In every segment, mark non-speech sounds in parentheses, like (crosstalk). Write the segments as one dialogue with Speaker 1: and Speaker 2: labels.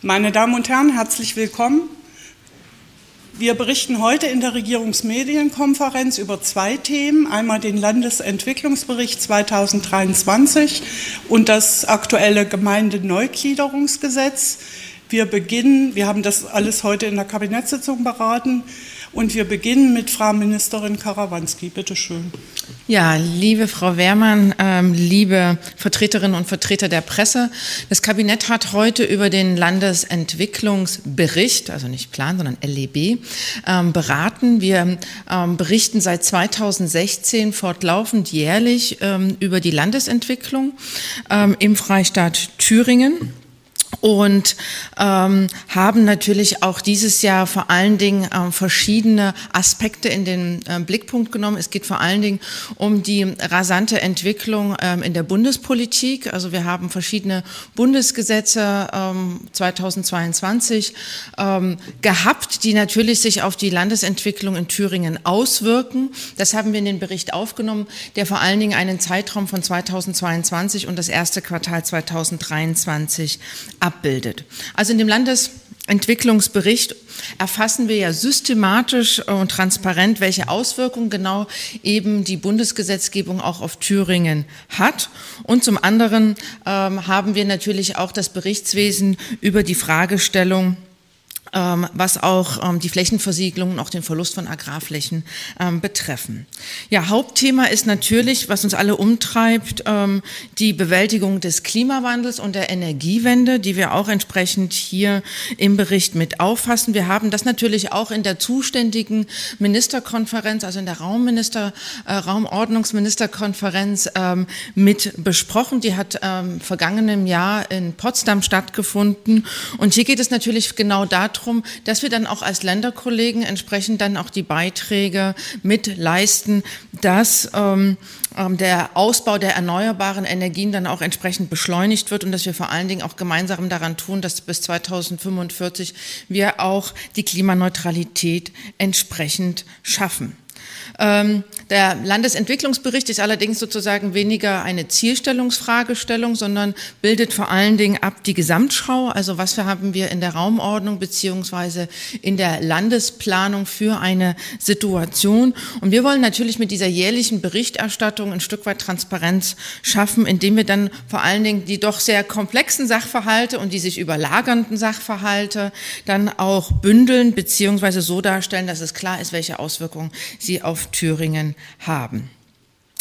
Speaker 1: Meine Damen und Herren, herzlich willkommen. Wir berichten heute in der Regierungsmedienkonferenz über zwei Themen. Einmal den Landesentwicklungsbericht 2023 und das aktuelle Gemeindeneugliederungsgesetz. Wir beginnen, wir haben das alles heute in der Kabinettssitzung beraten, und wir beginnen mit Frau Ministerin Karawanski. Bitte schön.
Speaker 2: Ja, liebe Frau Wehrmann, ähm, liebe Vertreterinnen und Vertreter der Presse, das Kabinett hat heute über den Landesentwicklungsbericht, also nicht Plan, sondern LEB, ähm, beraten. Wir ähm, berichten seit 2016 fortlaufend jährlich über die Landesentwicklung im Freistaat Thüringen und ähm, haben natürlich auch dieses Jahr vor allen Dingen ähm, verschiedene Aspekte in den äh, Blickpunkt genommen. Es geht vor allen Dingen um die rasante Entwicklung ähm, in der Bundespolitik. Also wir haben verschiedene Bundesgesetze ähm, 2022 ähm, gehabt, die natürlich sich auf die Landesentwicklung in Thüringen auswirken. Das haben wir in den Bericht aufgenommen, der vor allen Dingen einen Zeitraum von 2022 und das erste Quartal 2023 abbildet. Also in dem Landesentwicklungsbericht erfassen wir ja systematisch und transparent, welche Auswirkungen genau eben die Bundesgesetzgebung auch auf Thüringen hat. Und zum anderen ähm, haben wir natürlich auch das Berichtswesen über die Fragestellung was auch ähm, die Flächenversiegelung und auch den Verlust von Agrarflächen ähm, betreffen. Ja, Hauptthema ist natürlich, was uns alle umtreibt, die Bewältigung des Klimawandels und der Energiewende, die wir auch entsprechend hier im Bericht mit auffassen. Wir haben das natürlich auch in der zuständigen Ministerkonferenz, also in der Raumminister, äh, Raumordnungsministerkonferenz mit besprochen. Die hat vergangenem Jahr in Potsdam stattgefunden. Und hier geht es natürlich genau darum, darum, dass wir dann auch als Länderkollegen entsprechend dann auch die Beiträge mit leisten, dass ähm, ähm, der Ausbau der erneuerbaren Energien dann auch entsprechend beschleunigt wird und dass wir vor allen Dingen auch gemeinsam daran tun, dass bis 2045 wir auch die Klimaneutralität entsprechend schaffen. Ähm, der Landesentwicklungsbericht ist allerdings sozusagen weniger eine Zielstellungsfragestellung, sondern bildet vor allen Dingen ab die Gesamtschau. Also was haben wir in der Raumordnung beziehungsweise in der Landesplanung für eine Situation? Und wir wollen natürlich mit dieser jährlichen Berichterstattung ein Stück weit Transparenz schaffen, indem wir dann vor allen Dingen die doch sehr komplexen Sachverhalte und die sich überlagernden Sachverhalte dann auch bündeln beziehungsweise so darstellen, dass es klar ist, welche Auswirkungen sie auf Thüringen haben.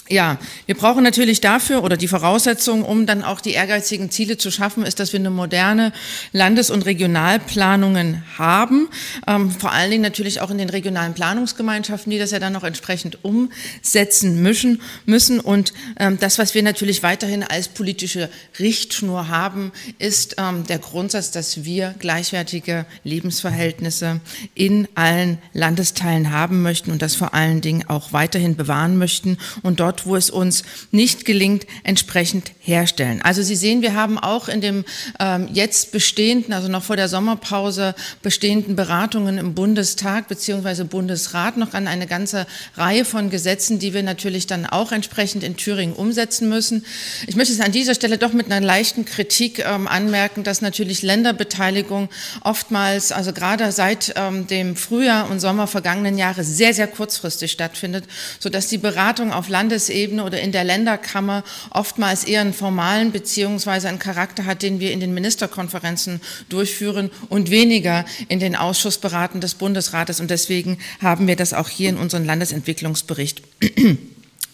Speaker 2: Ja, wir brauchen natürlich dafür oder die Voraussetzung, um dann auch die ehrgeizigen Ziele zu schaffen, ist, dass wir eine moderne Landes- und Regionalplanungen haben. Ähm, vor allen Dingen natürlich auch in den regionalen Planungsgemeinschaften, die das ja dann noch entsprechend umsetzen müssen. müssen. Und ähm, das, was wir natürlich weiterhin als politische Richtschnur haben, ist ähm, der Grundsatz, dass wir gleichwertige Lebensverhältnisse in allen Landesteilen haben möchten und das vor allen Dingen auch weiterhin bewahren möchten und dort dort, wo es uns nicht gelingt, entsprechend herstellen. Also Sie sehen, wir haben auch in dem ähm, jetzt bestehenden, also noch vor der Sommerpause bestehenden Beratungen im Bundestag bzw. Bundesrat noch an eine ganze Reihe von Gesetzen, die wir natürlich dann auch entsprechend in Thüringen umsetzen müssen. Ich möchte es an dieser Stelle doch mit einer leichten Kritik ähm, anmerken, dass natürlich Länderbeteiligung oftmals, also gerade seit ähm, dem Frühjahr und Sommer vergangenen Jahres sehr, sehr kurzfristig stattfindet, sodass die Beratung auf Landes Bundesebene oder in der Länderkammer oftmals eher einen formalen beziehungsweise einen Charakter hat, den wir in den Ministerkonferenzen durchführen und weniger in den Ausschussberaten des Bundesrates. Und deswegen haben wir das auch hier in unserem Landesentwicklungsbericht (clears throat)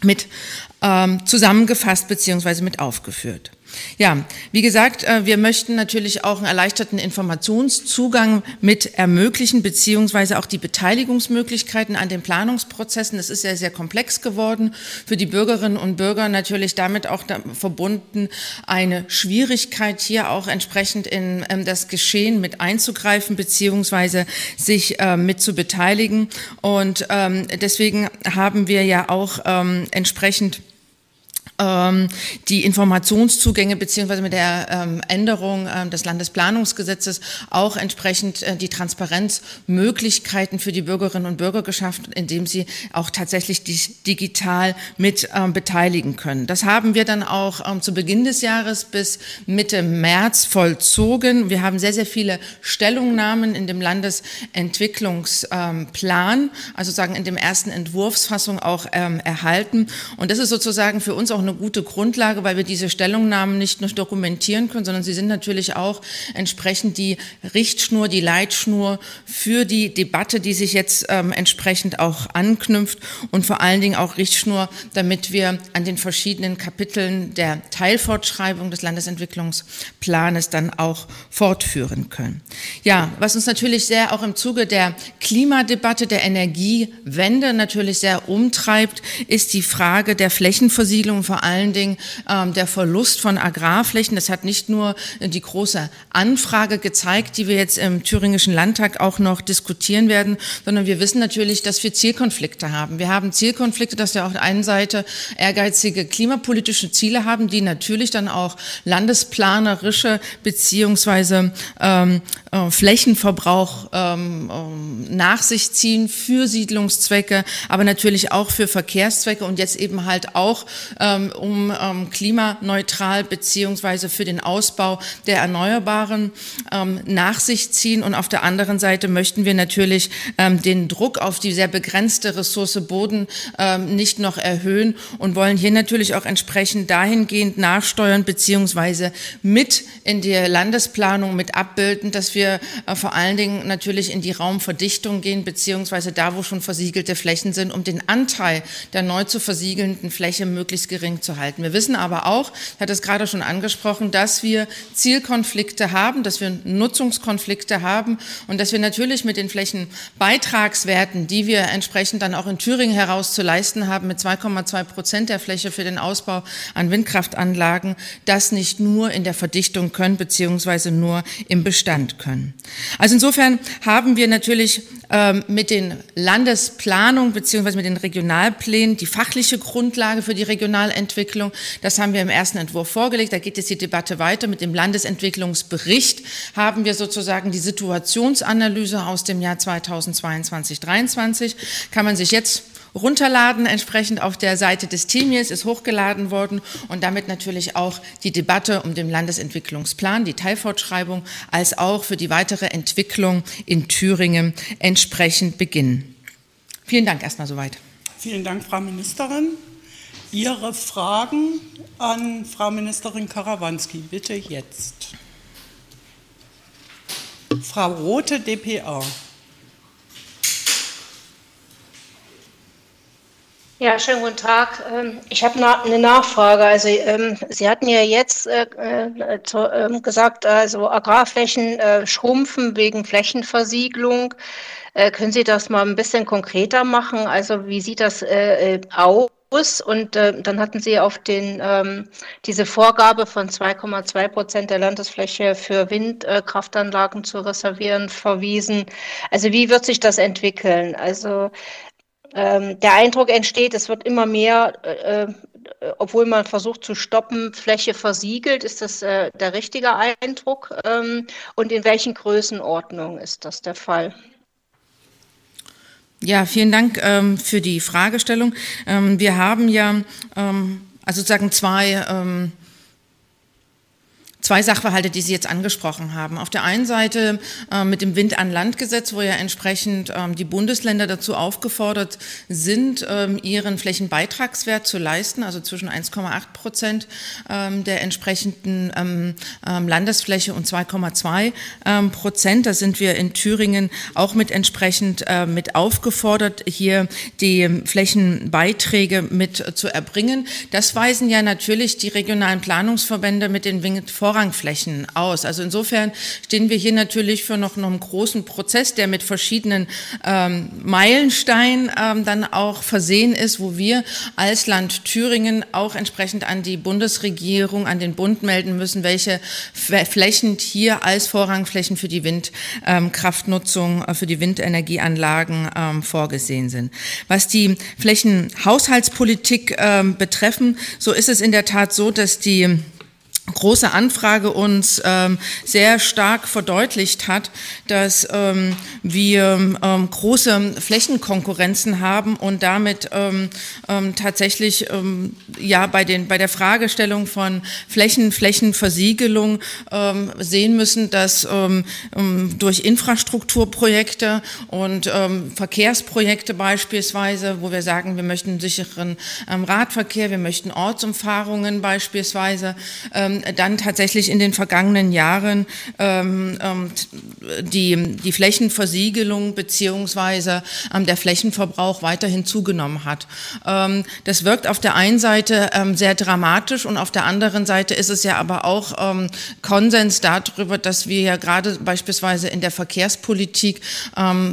Speaker 2: mit ähm, zusammengefasst beziehungsweise mit aufgeführt. Ja, wie gesagt, äh, wir möchten natürlich auch einen erleichterten Informationszugang mit ermöglichen, beziehungsweise auch die Beteiligungsmöglichkeiten an den Planungsprozessen. Das ist sehr, sehr komplex geworden. Für die Bürgerinnen und Bürger natürlich damit auch verbunden eine Schwierigkeit, hier auch entsprechend in ähm, das Geschehen mit einzugreifen, beziehungsweise sich ähm, mit zu beteiligen. Und ähm, deswegen haben wir ja auch entsprechend ähm, die Informationszugänge beziehungsweise mit der ähm, Änderung ähm, des Landesplanungsgesetzes auch entsprechend äh, die Transparenzmöglichkeiten für die Bürgerinnen und Bürger geschaffen, indem sie auch tatsächlich digital mit ähm, beteiligen können. Das haben wir dann auch ähm, zu Beginn des Jahres bis Mitte März vollzogen. Wir haben sehr, sehr viele Stellungnahmen in dem Landesentwicklungsplan, also sagen in dem ersten Entwurfsfassung auch ähm, erhalten. Und das ist sozusagen für uns auch eine gute Grundlage, weil wir diese Stellungnahmen nicht nur dokumentieren können, sondern sie sind natürlich auch entsprechend die Richtschnur, die Leitschnur für die Debatte, die sich jetzt ähm, entsprechend auch anknüpft und vor allen Dingen auch Richtschnur, damit wir an den verschiedenen Kapiteln der Teilfortschreibung des Landesentwicklungsplanes dann auch fortführen können. Ja, was uns natürlich sehr auch im Zuge der Klimadebatte, der Energiewende natürlich sehr umtreibt, ist die Frage der Flächenversiegelung, vor allen Dingen ähm, der Verlust von Agrarflächen. Das hat nicht nur die große Anfrage gezeigt, die wir jetzt im Thüringischen Landtag auch noch diskutieren werden, sondern wir wissen natürlich, dass wir Zielkonflikte haben. Wir haben Zielkonflikte, dass wir auf der einen Seite ehrgeizige klimapolitische Ziele haben, die natürlich dann auch landesplanerische beziehungsweise ähm, äh, Flächenverbrauch ähm, äh, nach sich ziehen für Siedlungszwecke, aber natürlich auch für Verkehrszwecke und jetzt eben halt auch ähm, um ähm, klimaneutral beziehungsweise für den Ausbau der Erneuerbaren ähm, nach sich ziehen. Und auf der anderen Seite möchten wir natürlich ähm, den Druck auf die sehr begrenzte Ressource Boden ähm, nicht noch erhöhen und wollen hier natürlich auch entsprechend dahingehend nachsteuern beziehungsweise mit in die Landesplanung mit abbilden, dass wir äh, vor allen Dingen natürlich in die Raumverdichtung gehen beziehungsweise da, wo schon versiegelte Flächen sind, um den Anteil der neu zu versiegelnden Fläche möglichst gering zu halten. Wir wissen aber auch, ich hatte es gerade schon angesprochen, dass wir Zielkonflikte haben, dass wir Nutzungskonflikte haben und dass wir natürlich mit den Flächenbeitragswerten, die wir entsprechend dann auch in Thüringen heraus zu leisten haben, mit 2,2 Prozent der Fläche für den Ausbau an Windkraftanlagen, das nicht nur in der Verdichtung können, beziehungsweise nur im Bestand können. Also insofern haben wir natürlich ähm, mit den Landesplanungen beziehungsweise mit den Regionalplänen die fachliche Grundlage für die Regionalentwicklung. Das haben wir im ersten Entwurf vorgelegt. Da geht jetzt die Debatte weiter. Mit dem Landesentwicklungsbericht haben wir sozusagen die Situationsanalyse aus dem Jahr 2022, 2023. Kann man sich jetzt runterladen, entsprechend auf der Seite des Teams ist hochgeladen worden und damit natürlich auch die Debatte um den Landesentwicklungsplan, die Teilfortschreibung, als auch für die weitere Entwicklung in Thüringen entsprechend beginnen. Vielen Dank erstmal soweit.
Speaker 1: Vielen Dank, Frau Ministerin. Ihre Fragen an Frau Ministerin Karawanski, bitte jetzt. Frau Rote, dpa.
Speaker 3: Ja, schönen guten Tag. Ähm, ich habe eine Nachfrage. Also ähm, Sie hatten ja jetzt äh, äh, ähm, gesagt, also Agrarflächen äh, schrumpfen wegen Flächenversiegelung. Können Sie das mal ein bisschen konkreter machen? Also wie sieht das aus? Und dann hatten Sie auf den, diese Vorgabe von 2,2 Prozent der Landesfläche für Windkraftanlagen zu reservieren verwiesen. Also wie wird sich das entwickeln? Also ähm, der Eindruck entsteht, es wird immer mehr, äh, äh, obwohl man versucht zu stoppen, Fläche versiegelt. Ist das äh, der richtige Eindruck? Ähm, und in welchen Größenordnungen ist das der Fall?
Speaker 2: Ja, vielen Dank ähm, für die Fragestellung. Ähm, wir haben ja ähm, also sozusagen zwei ähm, zwei Sachverhalte, die Sie jetzt angesprochen haben. Auf der einen Seite äh, mit dem Wind an Land Gesetz, wo ja entsprechend ähm, die Bundesländer dazu aufgefordert sind, ähm, ihren Flächenbeitragswert zu leisten, also zwischen 1,8 Prozent ähm, der entsprechenden ähm, ähm, Landesfläche und 2,2 ähm, Prozent. Da sind wir in Thüringen auch mit entsprechend äh, mit aufgefordert, hier die Flächenbeiträge mit zu erbringen. Das weisen ja natürlich die regionalen Planungsverbände mit den Windvorratsdaten Vorrangflächen aus. Also insofern stehen wir hier natürlich für noch, noch einen großen Prozess, der mit verschiedenen ähm, Meilensteinen ähm, dann auch versehen ist, wo wir als Land Thüringen auch entsprechend an die Bundesregierung, an den Bund melden müssen, welche Flächen hier als Vorrangflächen für die Windkraftnutzung, äh, für die Windenergieanlagen ähm, vorgesehen sind. Was die Flächenhaushaltspolitik ähm, betreffen, so ist es in der Tat so, dass die große Anfrage uns ähm, sehr stark verdeutlicht hat, dass ähm, wir ähm, große Flächenkonkurrenzen haben und damit ähm, ähm, tatsächlich ähm, ja bei den bei der Fragestellung von Flächen Flächenversiegelung sehen müssen, dass durch Infrastrukturprojekte und Verkehrsprojekte beispielsweise, wo wir sagen, wir möchten sicheren Radverkehr, wir möchten Ortsumfahrungen beispielsweise ähm, dann tatsächlich in den vergangenen Jahren ähm, ähm, die, die Flächenversiegelung beziehungsweise ähm, der Flächenverbrauch weiterhin zugenommen hat. Ähm, das wirkt auf der einen Seite ähm, sehr dramatisch und auf der anderen Seite ist es ja aber auch Konsens darüber, dass wir ja gerade beispielsweise in der Verkehrspolitik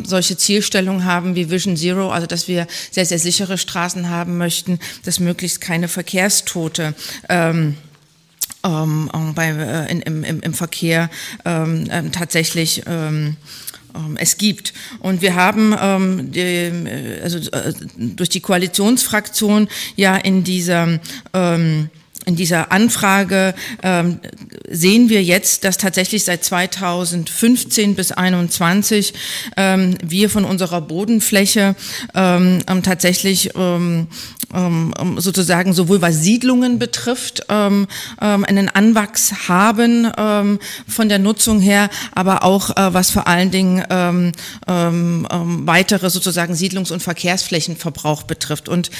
Speaker 2: solche Zielstellungen haben wie Vision Zero, also dass wir sehr, sehr sichere Straßen haben möchten, dass möglichst keine Verkehrstote ähm, ähm, bei, äh, in, im, im, Verkehr ähm, ähm, tatsächlich ähm, ähm, es gibt. Und wir haben ähm, die, äh, also, äh, durch die Koalitionsfraktion ja in dieser ähm, in dieser Anfrage ähm, sehen wir jetzt, dass tatsächlich seit 2015 bis 2021 ähm, wir von unserer Bodenfläche ähm, ähm tatsächlich ähm, ähm, sozusagen sowohl was Siedlungen betrifft, einen Anwachs haben von der Nutzung her, aber auch äh, was vor allen Dingen weitere sozusagen Siedlungs- und Verkehrsflächenverbrauch betrifft. Und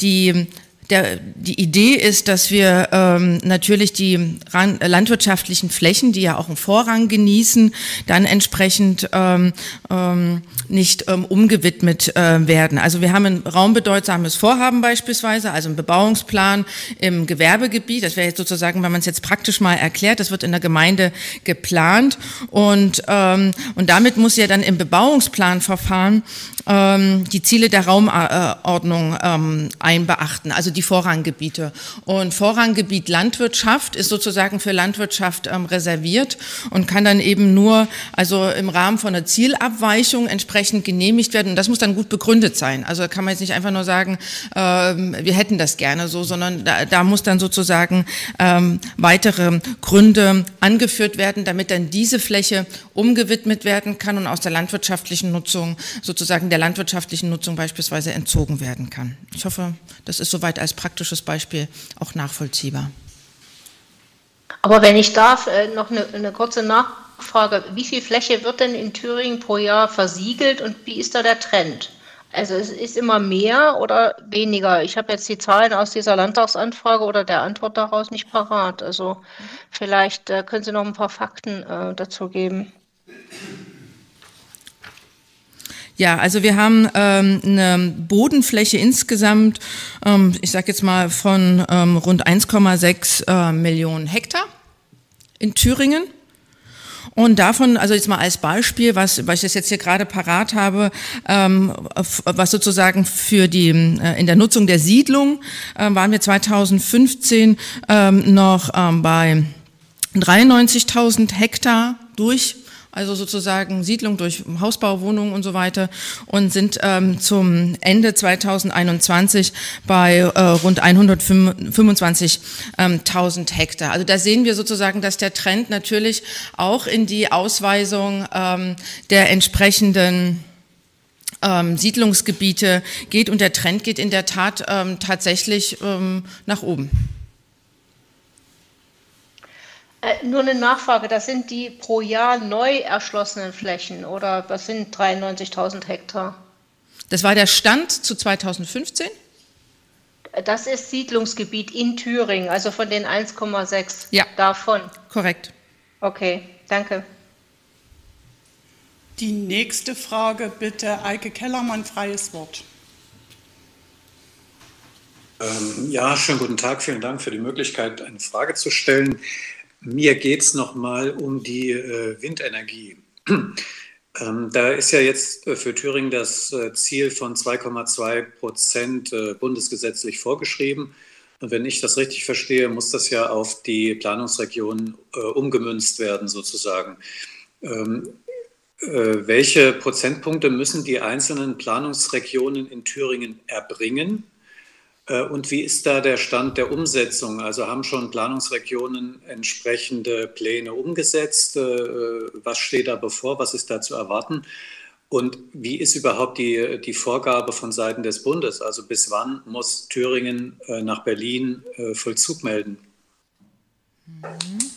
Speaker 2: die der, die Idee ist, dass wir ähm, natürlich die ran, landwirtschaftlichen Flächen, die ja auch einen Vorrang genießen, dann entsprechend ähm, ähm, nicht ähm, umgewidmet äh, werden. Also wir haben ein raumbedeutsames Vorhaben beispielsweise, also einen Bebauungsplan im Gewerbegebiet. Das wäre jetzt sozusagen, wenn man es jetzt praktisch mal erklärt, das wird in der Gemeinde geplant und, ähm, und damit muss ja dann im Bebauungsplanverfahren ähm, die Ziele der Raumordnung ähm, einbeachten. Also die Vorranggebiete. Und Vorranggebiet Landwirtschaft ist sozusagen für Landwirtschaft ähm, reserviert und kann dann eben nur, also im Rahmen von einer Zielabweichung entsprechend genehmigt werden. Und das muss dann gut begründet sein. Also kann man jetzt nicht einfach nur sagen, ähm, wir hätten das gerne so, sondern da, da muss dann sozusagen ähm, weitere Gründe angeführt werden, damit dann diese Fläche umgewidmet werden kann und aus der landwirtschaftlichen Nutzung, sozusagen der landwirtschaftlichen Nutzung beispielsweise entzogen werden kann. Ich hoffe, das ist soweit als praktisches Beispiel auch nachvollziehbar.
Speaker 3: Aber wenn ich darf, äh, noch eine, eine kurze Nachfrage. Wie viel Fläche wird denn in Thüringen pro Jahr versiegelt und wie ist da der Trend? Also es ist immer mehr oder weniger? Ich habe jetzt die Zahlen aus dieser Landtagsanfrage oder der Antwort daraus nicht parat. Also vielleicht äh, können Sie noch ein paar Fakten äh, dazu geben.
Speaker 2: Ja, also wir haben ähm, eine Bodenfläche insgesamt, ähm, ich sage jetzt mal von ähm, rund 1,6 äh, Millionen Hektar in Thüringen. Und davon, also jetzt mal als Beispiel, was, was ich jetzt hier gerade parat habe, ähm, was sozusagen für die äh, in der Nutzung der Siedlung äh, waren wir 2015 ähm, noch ähm, bei 93.000 Hektar durch also sozusagen Siedlung durch Hausbau, Wohnungen und so weiter und sind ähm, zum Ende 2021 bei äh, rund 125.000 ähm, Hektar. Also da sehen wir sozusagen, dass der Trend natürlich auch in die Ausweisung ähm, der entsprechenden ähm, Siedlungsgebiete geht und der Trend geht in der Tat ähm, tatsächlich ähm, nach oben.
Speaker 3: Äh, nur eine Nachfrage, das sind die pro Jahr neu erschlossenen Flächen oder was sind 93.000 Hektar?
Speaker 2: Das war der Stand zu 2015?
Speaker 3: Das ist Siedlungsgebiet in Thüringen, also von den 1,6
Speaker 2: ja.
Speaker 3: davon.
Speaker 2: Korrekt.
Speaker 3: Okay, danke.
Speaker 1: Die nächste Frage bitte, Eike Kellermann, freies Wort.
Speaker 4: Ähm, ja, schönen guten Tag. Vielen Dank für die Möglichkeit, eine Frage zu stellen. Mir geht es nochmal um die äh, Windenergie. (clears throat) Ähm, da ist ja jetzt äh, für Thüringen das äh, Ziel von 2,2 Prozent äh, bundesgesetzlich vorgeschrieben. Und wenn ich das richtig verstehe, muss das ja auf die Planungsregionen umgemünzt werden, sozusagen. Ähm, äh, welche Prozentpunkte müssen die einzelnen Planungsregionen in Thüringen erbringen? Äh, und wie ist da der Stand der Umsetzung? Also haben schon Planungsregionen entsprechende Pläne umgesetzt? Äh, was steht da bevor? Was ist da zu erwarten? Und wie ist überhaupt die, die Vorgabe von Seiten des Bundes? Also bis wann muss Thüringen nach Berlin Vollzug melden? Mhm.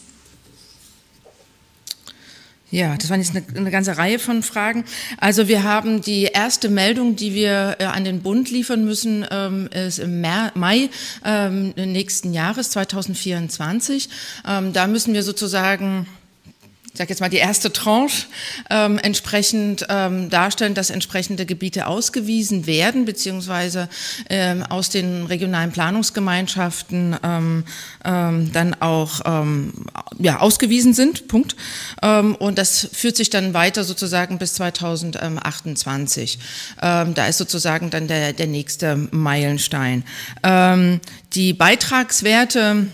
Speaker 2: Ja, das waren jetzt eine, eine, ganze Reihe von Fragen. Also wir haben die erste Meldung, die wir äh, an den Bund liefern müssen, ähm, ist im Mai ähm, nächsten Jahres, 2024. Ähm, da müssen wir sozusagen ich sage jetzt mal die erste Tranche, ähm, entsprechend ähm, darstellen, dass entsprechende Gebiete ausgewiesen werden, beziehungsweise ähm, aus den regionalen Planungsgemeinschaften ähm, ähm, dann auch ähm, ja, ausgewiesen sind. Punkt. und das führt sich dann weiter sozusagen bis 2028. da ist sozusagen dann der, der nächste Meilenstein. die Beitragswerte ähm,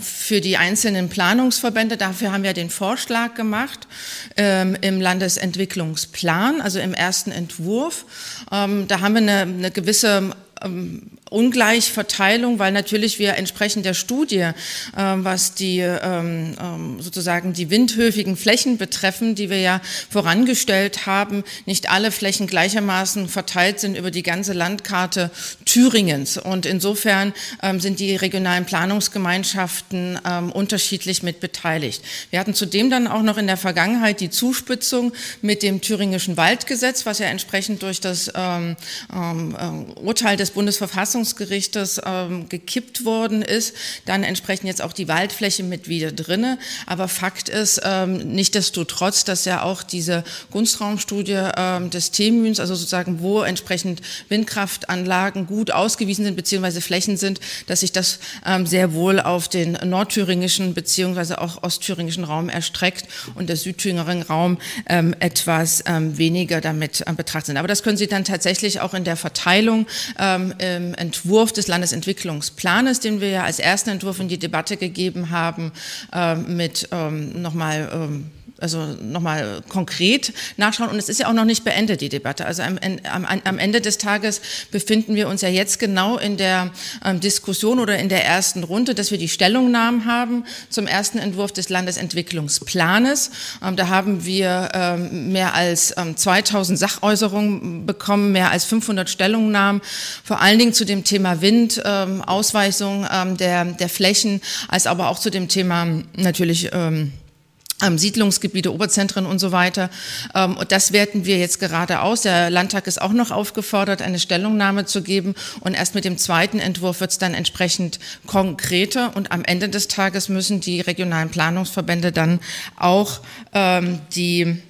Speaker 2: für die einzelnen Planungsverbände. Dafür haben wir den Vorschlag gemacht ähm, im Landesentwicklungsplan, also im ersten Entwurf. Ähm, da haben wir eine, eine gewisse ähm, Ungleichverteilung, weil natürlich wir entsprechend der Studie, äh, was die ähm, ähm, sozusagen die windhöfigen Flächen betreffen, die wir ja vorangestellt haben, nicht alle Flächen gleichermaßen verteilt sind über die ganze Landkarte Thüringens. Und insofern ähm, sind die regionalen Planungsgemeinschaften ähm, unterschiedlich mit beteiligt. Wir hatten zudem dann auch noch in der Vergangenheit die Zuspitzung mit dem thüringischen Waldgesetz, was ja entsprechend durch das ähm, ähm, äh, Urteil des Bundesverfassungsgerichts Verfassungsgerichtes ähm, gekippt worden ist, dann entsprechend jetzt auch die Waldfläche mit wieder drinne. Aber Fakt ist ähm, nichtdestotrotz, dass ja auch diese Gunstraumstudie ähm, des Themüns, also sozusagen wo entsprechend Windkraftanlagen gut ausgewiesen sind beziehungsweise Flächen sind, dass sich das ähm, sehr wohl auf den nordthüringischen beziehungsweise auch ostthüringischen Raum erstreckt und der südthüringischen Raum ähm, etwas ähm, weniger damit äh, betrachtet sind. Aber das können Sie dann tatsächlich auch in der Verteilung ähm, im Entwurf des Landesentwicklungsplanes, den wir ja als ersten Entwurf in die Debatte gegeben haben, äh, mit ähm, nochmal ähm, also nochmal konkret nachschauen. Und es ist ja auch noch nicht beendet, die Debatte. Also am, am, am Ende des Tages befinden wir uns ja jetzt genau in der ähm, Diskussion oder in der ersten Runde, dass wir die Stellungnahmen haben zum ersten Entwurf des Landesentwicklungsplanes. Ähm, da haben wir ähm, mehr als 2000 ähm, Sachäußerungen bekommen, mehr als 500 Stellungnahmen, vor allen Dingen zu dem Thema Wind, ähm, Ausweisung ähm, der, der Flächen, als aber auch zu dem Thema natürlich Siedlungsgebiete, Oberzentren und so weiter. Ähm, und das werten wir jetzt gerade aus. Der Landtag ist auch noch aufgefordert, eine Stellungnahme zu geben. Und erst mit dem zweiten Entwurf wird es dann entsprechend konkreter. Und am Ende des Tages müssen die regionalen Planungsverbände dann auch ähm, die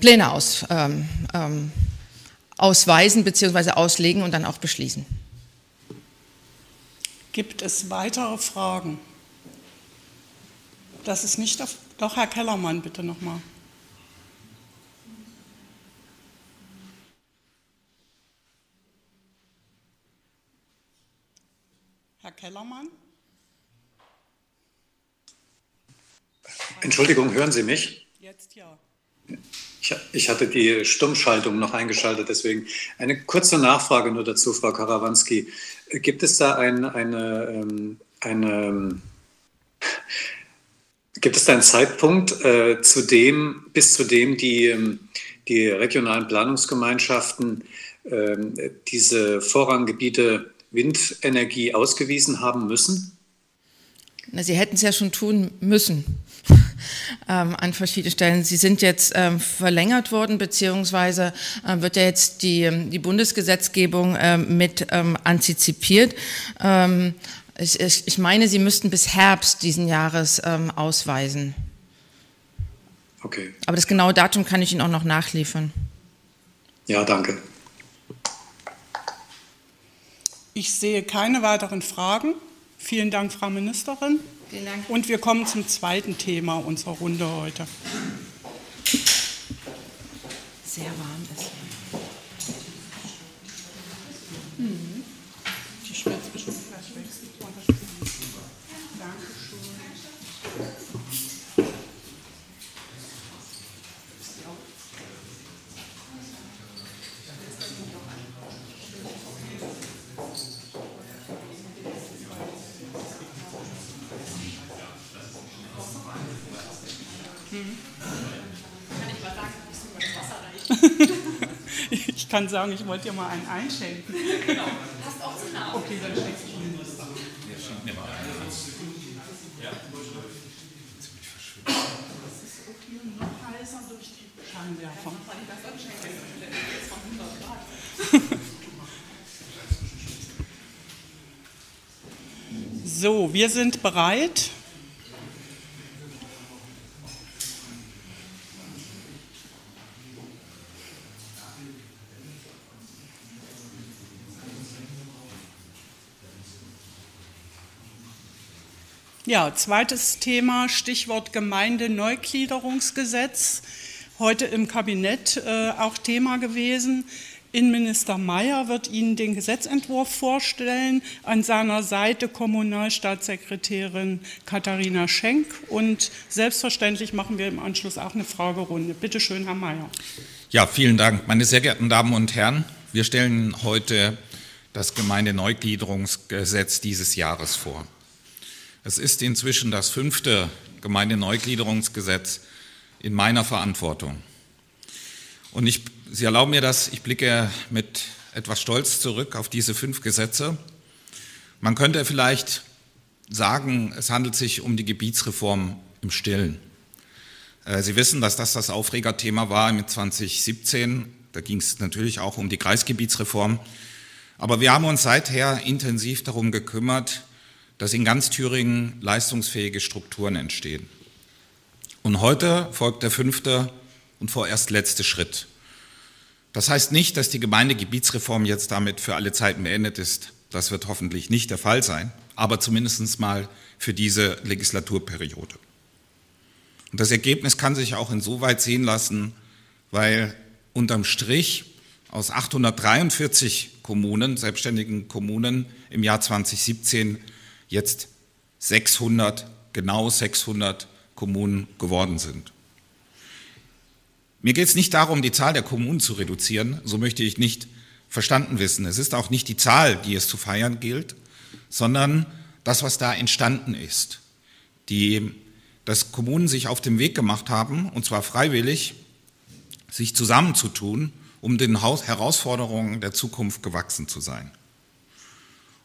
Speaker 2: Pläne aus, ähm, ähm, ausweisen bzw. auslegen und dann auch beschließen.
Speaker 1: Gibt es weitere Fragen? Das ist nicht auf. Doch, Herr Kellermann, bitte nochmal. Herr Kellermann?
Speaker 4: Entschuldigung, hören Sie mich?
Speaker 1: Jetzt ja.
Speaker 4: Ich, ich, hatte die Stummschaltung noch eingeschaltet, deswegen eine kurze Nachfrage nur dazu, Frau Karawanski. Gibt es da ein, eine, ähm, eine Gibt es da einen Zeitpunkt, äh, zu dem, bis zu dem die, ähm, die regionalen Planungsgemeinschaften äh, diese Vorranggebiete Windenergie ausgewiesen haben müssen?
Speaker 2: Na, sie hätten es ja schon tun müssen (laughs) ähm, an verschiedenen Stellen. Sie sind jetzt ähm, verlängert worden, beziehungsweise äh, wird ja jetzt die, ähm, die Bundesgesetzgebung ähm, mit ähm, antizipiert. Ähm, ich, ich, ich, meine, Sie müssten bis Herbst diesen Jahres ähm, ausweisen.
Speaker 4: Okay.
Speaker 2: Aber das genaue Datum kann ich Ihnen auch noch nachliefern.
Speaker 4: Ja, danke.
Speaker 1: Ich sehe keine weiteren Fragen. Vielen Dank, Frau Ministerin. Vielen Dank. Und wir kommen zum zweiten Thema unserer Runde heute.
Speaker 2: Sehr warm ist.
Speaker 1: Mhm. Ich kann sagen, ich wollte dir mal einen einschenken. Genau. Passt auch zu nah. Okay, dann schenkst du mir das. Ja, schenk mir mal einen. Ja. Ziemlich verschwitzt. Das ist auch hier noch heißer durch die Scheinwerfer. (laughs) So, wir sind bereit. Ja, zweites Thema, Stichwort Gemeindeneugliederungsgesetz. Heute im Kabinett äh, auch Thema gewesen. Innenminister Mayer wird Ihnen den Gesetzentwurf vorstellen. An seiner Seite Kommunalstaatssekretärin Katharina Schenk. Und selbstverständlich machen wir im Anschluss auch eine Fragerunde. Bitte schön, Herr Mayer.
Speaker 5: Ja, vielen Dank. Meine sehr geehrten Damen und Herren, wir stellen heute das Gemeindeneugliederungsgesetz dieses Jahres vor. Es ist inzwischen das fünfte Gemeindeneugliederungsgesetz in meiner Verantwortung. Und ich, Sie erlauben mir das, ich blicke mit etwas Stolz zurück auf diese fünf Gesetze. Man könnte vielleicht sagen, es handelt sich um die Gebietsreform im Stillen. Äh, Sie wissen, dass das das Aufregerthema war mit 2017. Da ging es natürlich auch um die Kreisgebietsreform. Aber wir haben uns seither intensiv darum gekümmert, dass in ganz Thüringen leistungsfähige Strukturen entstehen. Und heute folgt der fünfte und vorerst letzte Schritt. Das heißt nicht, dass die Gemeindegebietsreform jetzt damit für alle Zeiten beendet ist. Das wird hoffentlich nicht der Fall sein, aber zumindest mal für diese Legislaturperiode. Und das Ergebnis kann sich auch insoweit sehen lassen, weil unterm Strich aus 843 Kommunen, selbstständigen Kommunen im Jahr 2017 jetzt 600, genau 600 Kommunen geworden sind. Mir geht es nicht darum, die Zahl der Kommunen zu reduzieren, so möchte ich nicht verstanden wissen. Es ist auch nicht die Zahl, die es zu feiern gilt, sondern das, was da entstanden ist. Die, dass Kommunen sich auf den Weg gemacht haben, und zwar freiwillig, sich zusammenzutun, um den Herausforderungen der Zukunft gewachsen zu sein.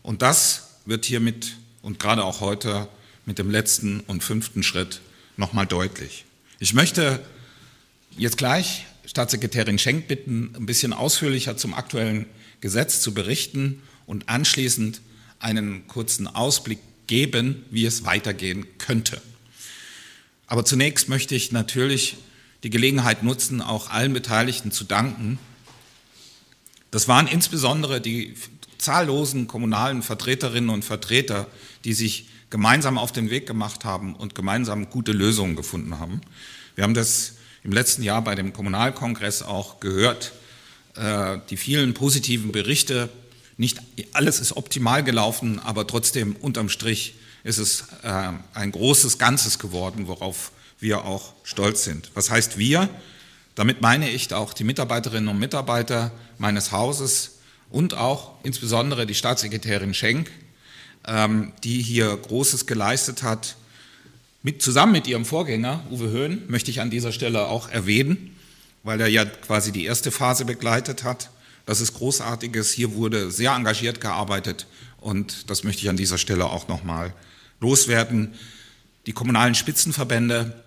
Speaker 5: Und das wird hiermit und gerade auch heute mit dem letzten und fünften Schritt nochmal deutlich. Ich möchte jetzt gleich Staatssekretärin Schenk bitten, ein bisschen ausführlicher zum aktuellen Gesetz zu berichten und anschließend einen kurzen Ausblick geben, wie es weitergehen könnte. Aber zunächst möchte ich natürlich die Gelegenheit nutzen, auch allen Beteiligten zu danken. Das waren insbesondere die zahllosen kommunalen Vertreterinnen und Vertreter, die sich gemeinsam auf den Weg gemacht haben und gemeinsam gute Lösungen gefunden haben. Wir haben das im letzten Jahr bei dem Kommunalkongress auch gehört, äh, die vielen positiven Berichte. Nicht alles ist optimal gelaufen, aber trotzdem unterm Strich ist es äh, ein großes Ganzes geworden, worauf wir auch stolz sind. Was heißt wir? Damit meine ich auch die Mitarbeiterinnen und Mitarbeiter meines Hauses, und auch insbesondere die Staatssekretärin Schenk, ähm, die hier Großes geleistet hat. Mit, zusammen mit ihrem Vorgänger Uwe Höhn möchte ich an dieser Stelle auch erwähnen, weil er ja quasi die erste Phase begleitet hat. Das ist großartiges. Hier wurde sehr engagiert gearbeitet und das möchte ich an dieser Stelle auch nochmal loswerden. Die kommunalen Spitzenverbände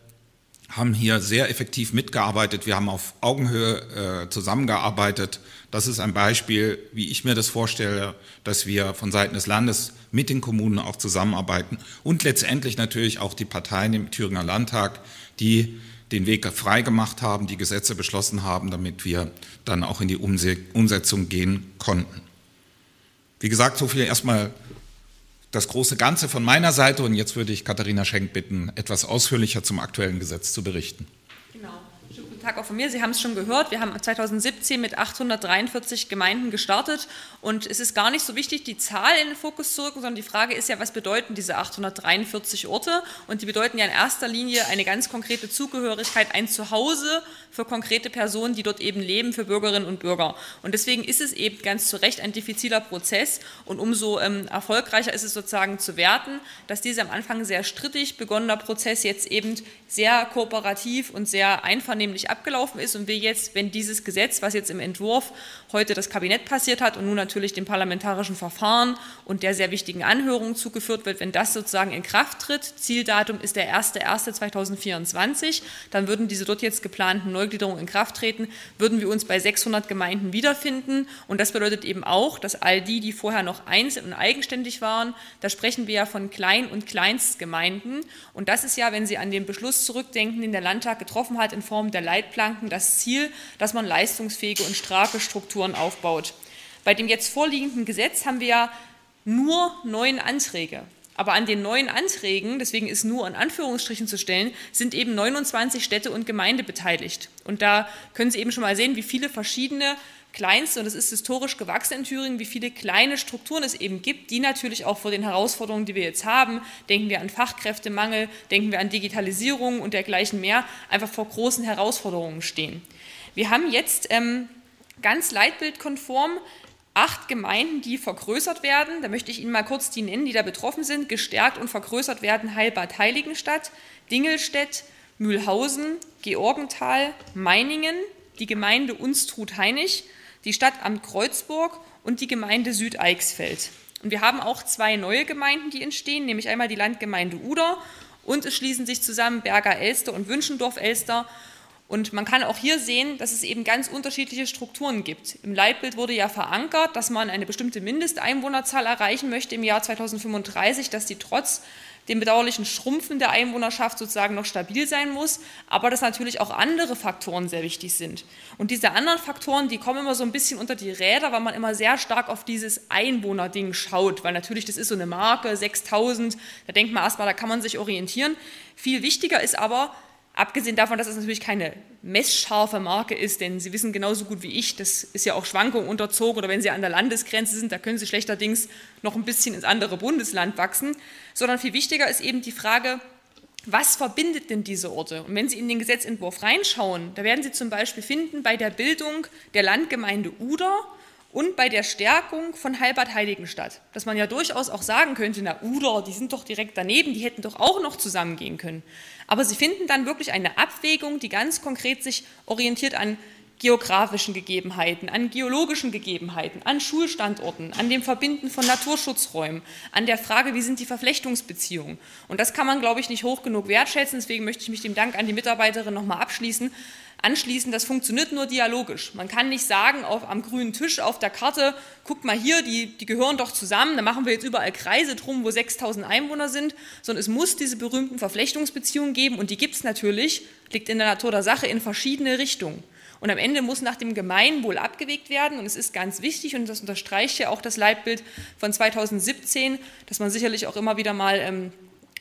Speaker 5: haben hier sehr effektiv mitgearbeitet. Wir haben auf Augenhöhe äh, zusammengearbeitet. Das ist ein Beispiel, wie ich mir das vorstelle, dass wir von Seiten des Landes mit den Kommunen auch zusammenarbeiten und letztendlich natürlich auch die Parteien im Thüringer Landtag, die den Weg frei gemacht haben, die Gesetze beschlossen haben, damit wir dann auch in die Umsetzung gehen konnten. Wie gesagt, so viel erstmal das große Ganze von meiner Seite und jetzt würde ich Katharina Schenk bitten, etwas ausführlicher zum aktuellen Gesetz zu berichten.
Speaker 6: Tag auch von mir. Sie haben es schon gehört. Wir haben 2017 mit 843 Gemeinden gestartet und es ist gar nicht so wichtig, die Zahl in den Fokus zu rücken, sondern die Frage ist ja, was bedeuten diese 843 Orte? Und die bedeuten ja in erster Linie eine ganz konkrete Zugehörigkeit, ein Zuhause für konkrete Personen, die dort eben leben, für Bürgerinnen und Bürger. Und deswegen ist es eben ganz zu Recht ein diffiziler Prozess und umso ähm, erfolgreicher ist es sozusagen zu werten, dass dieser am Anfang sehr strittig begonnener Prozess jetzt eben sehr kooperativ und sehr einvernehmlich abgelaufen ist und wir jetzt, wenn dieses Gesetz, was jetzt im Entwurf heute das Kabinett passiert hat und nun natürlich dem parlamentarischen Verfahren und der sehr wichtigen Anhörung zugeführt wird, wenn das sozusagen in Kraft tritt, Zieldatum ist der 1.1.2024, dann würden diese dort jetzt geplanten Neugliederungen in Kraft treten, würden wir uns bei 600 Gemeinden wiederfinden. Und das bedeutet eben auch, dass all die, die vorher noch einzeln und eigenständig waren, da sprechen wir ja von Klein- und Kleinstgemeinden. Und das ist ja, wenn Sie an den Beschluss zurückdenken, den der Landtag getroffen hat in Form der Leitplanken, das Ziel, dass man leistungsfähige und starke Strukturen aufbaut. Bei dem jetzt vorliegenden Gesetz haben wir ja nur neun Anträge. Aber an den neuen Anträgen, deswegen ist nur in Anführungsstrichen zu stellen, sind eben 29 Städte und Gemeinde beteiligt. Und da können Sie eben schon mal sehen, wie viele verschiedene kleinste, und es ist historisch gewachsen in Thüringen, wie viele kleine Strukturen es eben gibt, die natürlich auch vor den Herausforderungen, die wir jetzt haben, denken wir an Fachkräftemangel, denken wir an Digitalisierung und dergleichen mehr, einfach vor großen Herausforderungen stehen. Wir haben jetzt ähm, ganz leitbildkonform acht Gemeinden, die vergrößert werden. Da möchte ich Ihnen mal kurz die nennen, die da betroffen sind. Gestärkt und vergrößert werden Heilbad Heiligenstadt, Dingelstedt, Mühlhausen, Georgenthal, Meiningen, die Gemeinde Unstrut-Heinig, die Stadtamt Kreuzburg und die Gemeinde Südeichsfeld. Und wir haben auch zwei neue Gemeinden, die entstehen, nämlich einmal die Landgemeinde Uder und es schließen sich zusammen Berger Elster und Wünschendorf Elster. Und man kann auch hier sehen, dass es eben ganz unterschiedliche Strukturen gibt. Im Leitbild wurde ja verankert, dass man eine bestimmte Mindesteinwohnerzahl erreichen möchte im Jahr 2035, dass die trotz dem bedauerlichen Schrumpfen der Einwohnerschaft sozusagen noch stabil sein muss, aber dass natürlich auch andere Faktoren sehr wichtig sind. Und diese anderen Faktoren, die kommen immer so ein bisschen unter die Räder, weil man immer sehr stark auf dieses Einwohnerding schaut, weil natürlich das ist so eine Marke, 6000, da denkt man erstmal, da kann man sich orientieren. Viel wichtiger ist aber, Abgesehen davon, dass es natürlich keine messscharfe Marke ist, denn Sie wissen genauso gut wie ich, das ist ja auch Schwankungen unterzogen oder wenn Sie an der Landesgrenze sind, da können Sie schlechterdings noch ein bisschen ins andere Bundesland wachsen, sondern viel wichtiger ist eben die Frage, was verbindet denn diese Orte? Und wenn Sie in den Gesetzentwurf reinschauen, da werden Sie zum Beispiel finden bei der Bildung der Landgemeinde Uder und bei der Stärkung von Halbad Heiligenstadt, dass man ja durchaus auch sagen könnte, na Uder, die sind doch direkt daneben, die hätten doch auch noch zusammengehen können. Aber sie finden dann wirklich eine Abwägung, die ganz konkret sich orientiert an geografischen Gegebenheiten, an geologischen Gegebenheiten, an Schulstandorten, an dem Verbinden von Naturschutzräumen, an der Frage, wie sind die Verflechtungsbeziehungen. Und das kann man, glaube ich, nicht hoch genug wertschätzen. Deswegen möchte ich mich dem Dank an die Mitarbeiterin nochmal abschließen, anschließen, das funktioniert nur dialogisch. Man kann nicht sagen, auf, am grünen Tisch auf der Karte, guck mal hier, die, die gehören doch zusammen, da machen wir jetzt überall Kreise drum, wo 6000 Einwohner sind, sondern es muss diese berühmten Verflechtungsbeziehungen geben und die gibt es natürlich, liegt in der Natur der Sache, in verschiedene Richtungen. Und am Ende muss nach dem Gemeinwohl abgewegt werden. Und es ist ganz wichtig, und das unterstreicht ja auch das Leitbild von 2017, dass man sicherlich auch immer wieder mal ähm,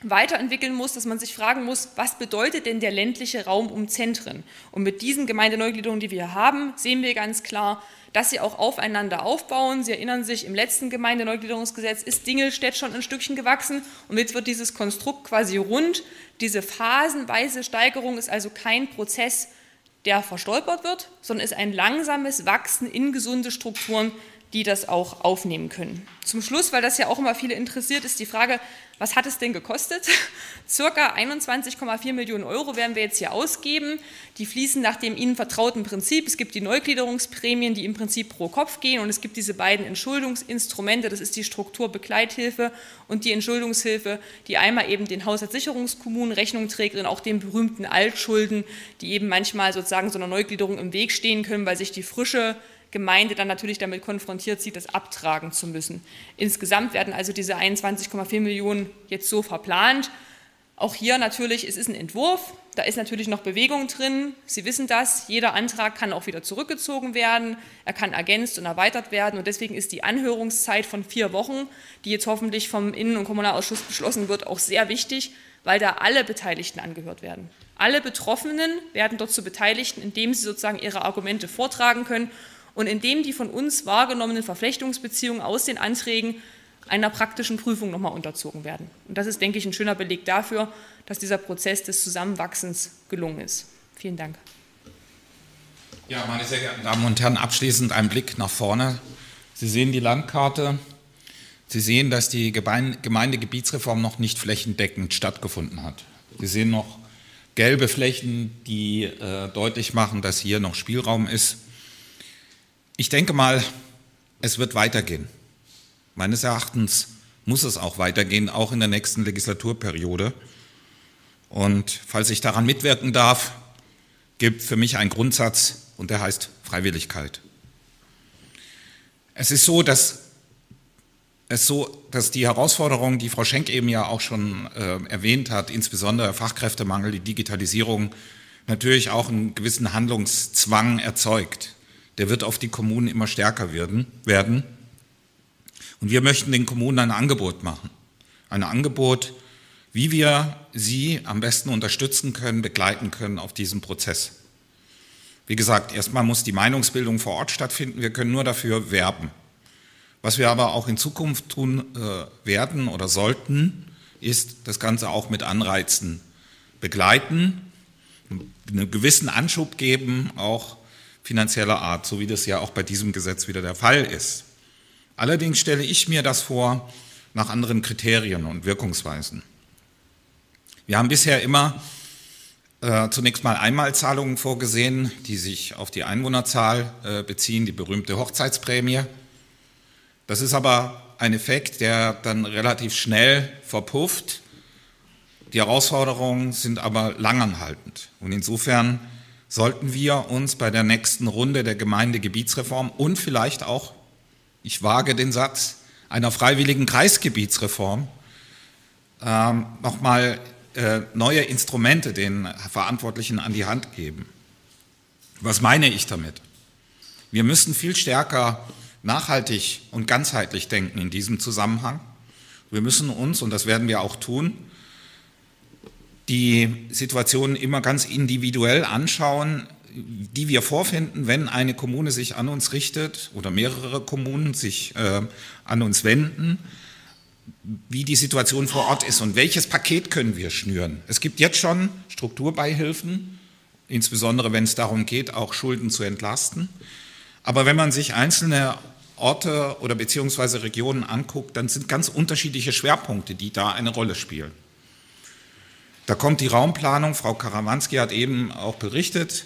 Speaker 6: weiterentwickeln muss, dass man sich fragen muss, was bedeutet denn der ländliche Raum um Zentren? Und mit diesen Gemeindeneugliederungen, die wir haben, sehen wir ganz klar, dass sie auch aufeinander aufbauen. Sie erinnern sich, im letzten Gemeindeneugliederungsgesetz ist Dingelstedt schon ein Stückchen gewachsen und jetzt wird dieses Konstrukt quasi rund. Diese phasenweise Steigerung ist also kein Prozess, der verstolpert wird, sondern ist ein langsames Wachsen in gesunde Strukturen, die das auch aufnehmen können. Zum Schluss, weil das ja auch immer viele interessiert, ist die Frage, was hat es denn gekostet? (laughs) Circa 21,4 Millionen Euro werden wir jetzt hier ausgeben. Die fließen nach dem Ihnen vertrauten Prinzip. Es gibt die Neugliederungsprämien, die im Prinzip pro Kopf gehen und es gibt diese beiden Entschuldungsinstrumente, das ist die Strukturbegleithilfe und die Entschuldungshilfe, die einmal eben den Haushaltssicherungskommunen Rechnung trägt und auch den berühmten Altschulden, die eben manchmal sozusagen so einer Neugliederung im Weg stehen können, weil sich die frische Gemeinde dann natürlich damit konfrontiert sieht, das abtragen zu müssen. Insgesamt werden also diese 21,4 Millionen jetzt so verplant. Auch hier natürlich, es ist ein Entwurf, da ist natürlich noch Bewegung drin. Sie wissen das. Jeder Antrag kann auch wieder zurückgezogen werden. Er kann ergänzt und erweitert werden. Und deswegen ist die Anhörungszeit von vier Wochen, die jetzt hoffentlich vom Innen- und Kommunalausschuss beschlossen wird, auch sehr wichtig, weil da alle Beteiligten angehört werden. Alle Betroffenen werden dort zu Beteiligten, indem sie sozusagen ihre Argumente vortragen können und indem die von uns wahrgenommenen Verflechtungsbeziehungen aus den Anträgen einer praktischen Prüfung nochmal unterzogen werden. Und das ist, denke ich, ein schöner Beleg dafür, dass dieser Prozess des Zusammenwachsens gelungen ist. Vielen Dank.
Speaker 5: Ja, meine sehr geehrten Damen und Herren, abschließend ein Blick nach vorne. Sie sehen die Landkarte. Sie sehen, dass die Gemeindegebietsreform noch nicht flächendeckend stattgefunden hat. Sie sehen noch gelbe Flächen, die äh, deutlich machen, dass hier noch Spielraum ist. Ich denke mal, es wird weitergehen. Meines Erachtens muss es auch weitergehen, auch in der nächsten Legislaturperiode. Und falls ich daran mitwirken darf, gibt für mich einen Grundsatz und der heißt Freiwilligkeit. Es ist so, dass es so, dass die Herausforderungen, die Frau Schenk eben ja auch schon äh, erwähnt hat, insbesondere Fachkräftemangel, die Digitalisierung, natürlich auch einen gewissen Handlungszwang erzeugt der wird auf die Kommunen immer stärker werden. werden. Und wir möchten den Kommunen ein Angebot machen. Ein Angebot, wie wir sie am besten unterstützen können, begleiten können auf diesem Prozess. Wie gesagt, erstmal muss die Meinungsbildung vor Ort stattfinden. Wir können nur dafür werben. Was wir aber auch in Zukunft tun äh, werden oder sollten, ist das Ganze auch mit Anreizen begleiten, einen gewissen Anschub geben, auch finanzieller Art, so wie das ja auch bei diesem Gesetz wieder der Fall ist. Allerdings stelle ich mir das vor nach anderen Kriterien und Wirkungsweisen. Wir haben bisher immer äh, zunächst mal Einmalzahlungen vorgesehen, die sich auf die Einwohnerzahl äh, beziehen, die berühmte Hochzeitsprämie. Das ist aber ein Effekt, der dann relativ schnell verpufft. Die Herausforderungen sind aber langanhaltend. Und insofern sollten wir uns bei der nächsten Runde der Gemeindegebietsreform und vielleicht auch, ich wage den Satz, einer freiwilligen Kreisgebietsreform ähm, nochmal äh, neue Instrumente den Verantwortlichen an die Hand geben. Was meine ich damit? Wir müssen viel stärker nachhaltig und ganzheitlich denken in diesem Zusammenhang. Wir müssen uns, und das werden wir auch tun, die Situation immer ganz individuell anschauen, die wir vorfinden, wenn eine Kommune sich an uns richtet oder mehrere Kommunen sich äh, an uns wenden, wie die Situation vor Ort ist und welches Paket können wir schnüren. Es gibt jetzt schon Strukturbeihilfen, insbesondere wenn es darum geht, auch Schulden zu entlasten. Aber wenn man sich einzelne Orte oder beziehungsweise Regionen anguckt, dann sind ganz unterschiedliche Schwerpunkte, die da eine Rolle spielen. Da kommt die Raumplanung, Frau Karawanski hat eben auch berichtet,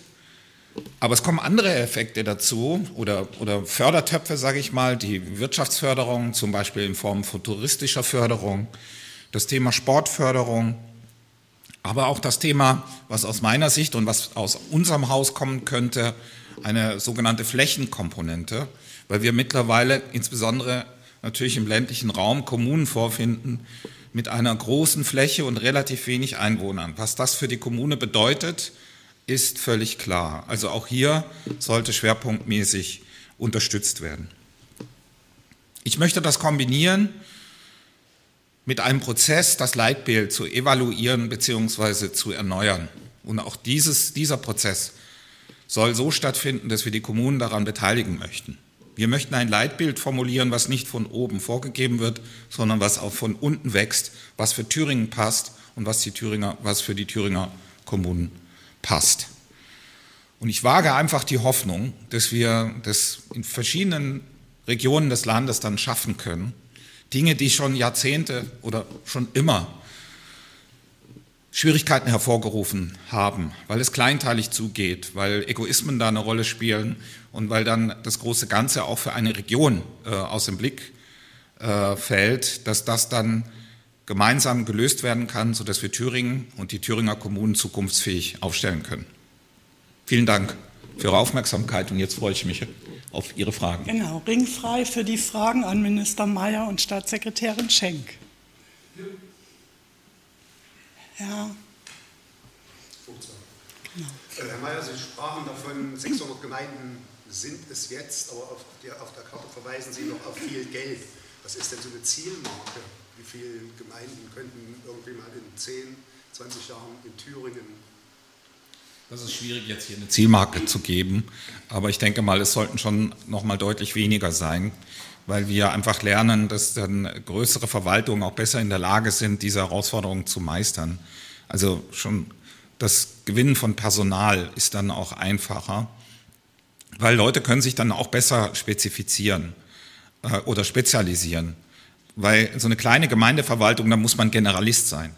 Speaker 5: aber es kommen andere Effekte dazu oder, oder Fördertöpfe, sage ich mal, die Wirtschaftsförderung, zum Beispiel in Form von touristischer Förderung, das Thema Sportförderung, aber auch das Thema, was aus meiner Sicht und was aus unserem Haus kommen könnte, eine sogenannte Flächenkomponente, weil wir mittlerweile insbesondere natürlich im ländlichen Raum Kommunen vorfinden, mit einer großen Fläche und relativ wenig Einwohnern. Was das für die Kommune bedeutet, ist völlig klar. Also auch hier sollte schwerpunktmäßig unterstützt werden. Ich möchte das kombinieren mit einem Prozess, das Leitbild zu evaluieren bzw. zu erneuern. Und auch dieses, dieser Prozess soll so stattfinden, dass wir die Kommunen daran beteiligen möchten. Wir möchten ein Leitbild formulieren, was nicht von oben vorgegeben wird, sondern was auch von unten wächst, was für Thüringen passt und was, die Thüringer, was für die Thüringer Kommunen passt. Und ich wage einfach die Hoffnung, dass wir das in verschiedenen Regionen des Landes dann schaffen können, Dinge, die schon Jahrzehnte oder schon immer Schwierigkeiten hervorgerufen haben, weil es kleinteilig zugeht, weil Egoismen da eine Rolle spielen und weil dann das große Ganze auch für eine Region äh, aus dem Blick äh, fällt, dass das dann gemeinsam gelöst werden kann, sodass wir Thüringen und die Thüringer Kommunen zukunftsfähig aufstellen können. Vielen Dank für Ihre Aufmerksamkeit und jetzt freue ich mich auf Ihre Fragen.
Speaker 1: Genau, ringfrei für die Fragen an Minister Mayer und Staatssekretärin Schenk. Ja.
Speaker 7: Genau. Herr Mayer, Sie sprachen davon, 600 Gemeinden sind es jetzt, aber auf der, auf der Karte verweisen Sie noch auf viel Geld. Was ist denn so eine Zielmarke? Wie viele Gemeinden könnten irgendwie mal in 10, 20 Jahren in Thüringen
Speaker 5: das ist schwierig, jetzt hier eine Zielmarke zu geben, aber ich denke mal, es sollten schon noch mal deutlich weniger sein, weil wir einfach lernen, dass dann größere Verwaltungen auch besser in der Lage sind, diese Herausforderungen zu meistern. Also schon das Gewinnen von Personal ist dann auch einfacher, weil Leute können sich dann auch besser spezifizieren äh, oder spezialisieren. Weil so eine kleine Gemeindeverwaltung, da muss man Generalist sein.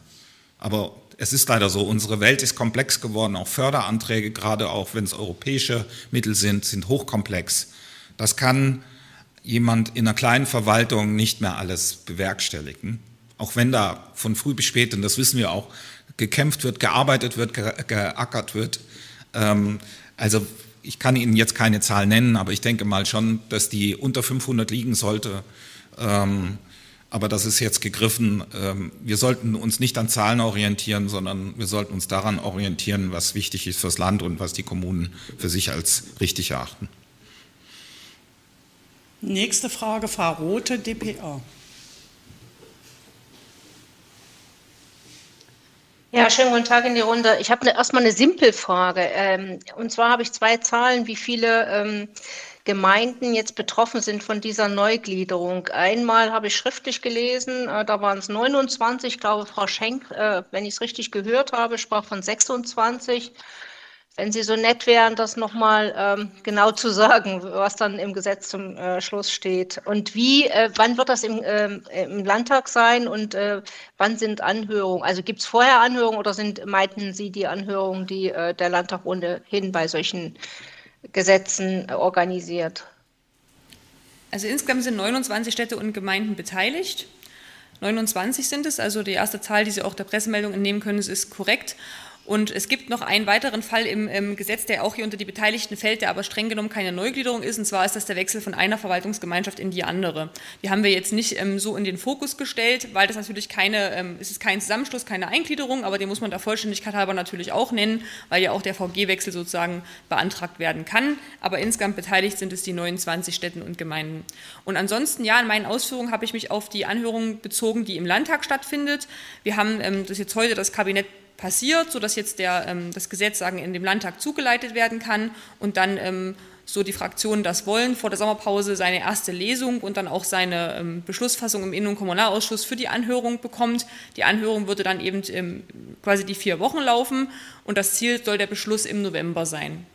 Speaker 5: Aber es ist leider so, unsere Welt ist komplex geworden, auch Förderanträge, gerade auch wenn es europäische Mittel sind, sind hochkomplex. Das kann jemand in einer kleinen Verwaltung nicht mehr alles bewerkstelligen. Auch wenn da von früh bis spät, und das wissen wir auch, gekämpft wird, gearbeitet wird, geackert wird. Ähm, also ich kann Ihnen jetzt keine Zahl nennen, aber ich denke mal schon, dass die unter 500 liegen sollte. Ähm, aber das ist jetzt gegriffen. Ähm, wir sollten uns nicht an Zahlen orientieren, sondern wir sollten uns daran orientieren, was wichtig ist fürs Land und was die Kommunen für sich als richtig erachten.
Speaker 1: Nächste Frage, Frau Rote, dpa.
Speaker 3: Ja, schönen guten Tag in die Runde. Ich habe ne, erstmal eine Simpelfrage. Ähm, und zwar habe ich zwei Zahlen, wie viele ähm, Gemeinden jetzt betroffen sind von dieser Neugliederung. Einmal habe ich schriftlich gelesen, äh, da waren es 29, ich glaube, Frau Schenk, äh, wenn ich es richtig gehört habe, sprach von 26. Wenn Sie so nett wären, das nochmal ähm, genau zu sagen, was dann im Gesetz zum äh, Schluss steht. Und wie, äh, wann wird das im, äh, im Landtag sein und äh, wann sind Anhörungen? Also gibt es vorher Anhörungen oder sind, meinten Sie die Anhörungen, die äh, der Landtag ohnehin bei solchen Gesetzen organisiert?
Speaker 6: Also insgesamt sind 29 Städte und Gemeinden beteiligt. 29 sind es, also die erste Zahl, die Sie auch der Pressemeldung entnehmen können, ist korrekt. Und es gibt noch einen weiteren Fall im, im, Gesetz, der auch hier unter die Beteiligten fällt, der aber streng genommen keine Neugliederung ist. Und zwar ist das der Wechsel von einer Verwaltungsgemeinschaft in die andere. Die haben wir jetzt nicht ähm, so in den Fokus gestellt, weil das natürlich keine, ähm, es ist kein Zusammenschluss, keine Eingliederung, aber den muss man der Vollständigkeit halber natürlich auch nennen, weil ja auch der VG-Wechsel sozusagen beantragt werden kann. Aber insgesamt beteiligt sind es die 29 Städten und Gemeinden. Und ansonsten, ja, in meinen Ausführungen habe ich mich auf die Anhörung bezogen, die im Landtag stattfindet. Wir haben ähm, das jetzt heute das Kabinett passiert, sodass jetzt der, ähm, das Gesetz sagen, in dem Landtag zugeleitet werden kann und dann ähm, so die Fraktionen das wollen, vor der Sommerpause seine erste Lesung und dann auch seine ähm, Beschlussfassung im Innen- und Kommunalausschuss für die Anhörung bekommt. Die Anhörung würde dann eben quasi die vier Wochen laufen und das Ziel soll der Beschluss im November sein.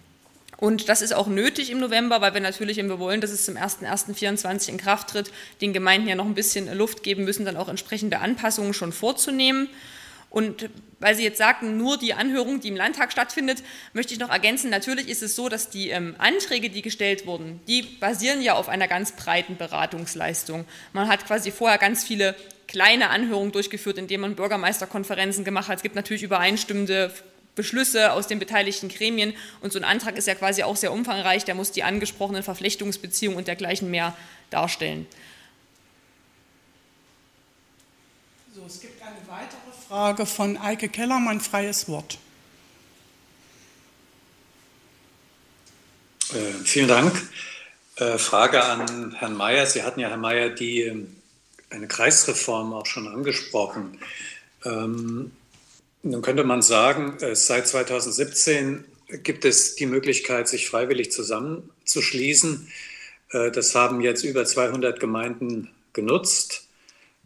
Speaker 6: Und das ist auch nötig im November, weil wir natürlich, wenn wir wollen, dass es zum 01.01.24 in Kraft tritt, den Gemeinden ja noch ein bisschen Luft geben müssen, dann auch entsprechende Anpassungen schon vorzunehmen. Und weil Sie jetzt sagten, nur die Anhörung, die im Landtag stattfindet, möchte ich noch ergänzen, natürlich ist es so, dass die ähm, Anträge, die gestellt wurden, die basieren ja auf einer ganz breiten Beratungsleistung. Man hat quasi vorher ganz viele kleine Anhörungen durchgeführt, indem man Bürgermeisterkonferenzen gemacht hat. Es gibt natürlich übereinstimmende Beschlüsse aus den beteiligten Gremien und so ein Antrag ist ja quasi auch sehr umfangreich, der muss die angesprochenen Verflechtungsbeziehungen und dergleichen mehr darstellen.
Speaker 1: So, es gibt Frage von Eike Kellermann, freies Wort.
Speaker 4: Äh, vielen Dank. Äh, Frage an Herrn Mayer. Sie hatten ja, Herr Mayer, die, ähm, eine Kreisreform auch schon angesprochen. Ähm, nun könnte man sagen, äh, seit 2017 gibt es die Möglichkeit, sich freiwillig zusammenzuschließen. Äh, das haben jetzt über 200 Gemeinden genutzt.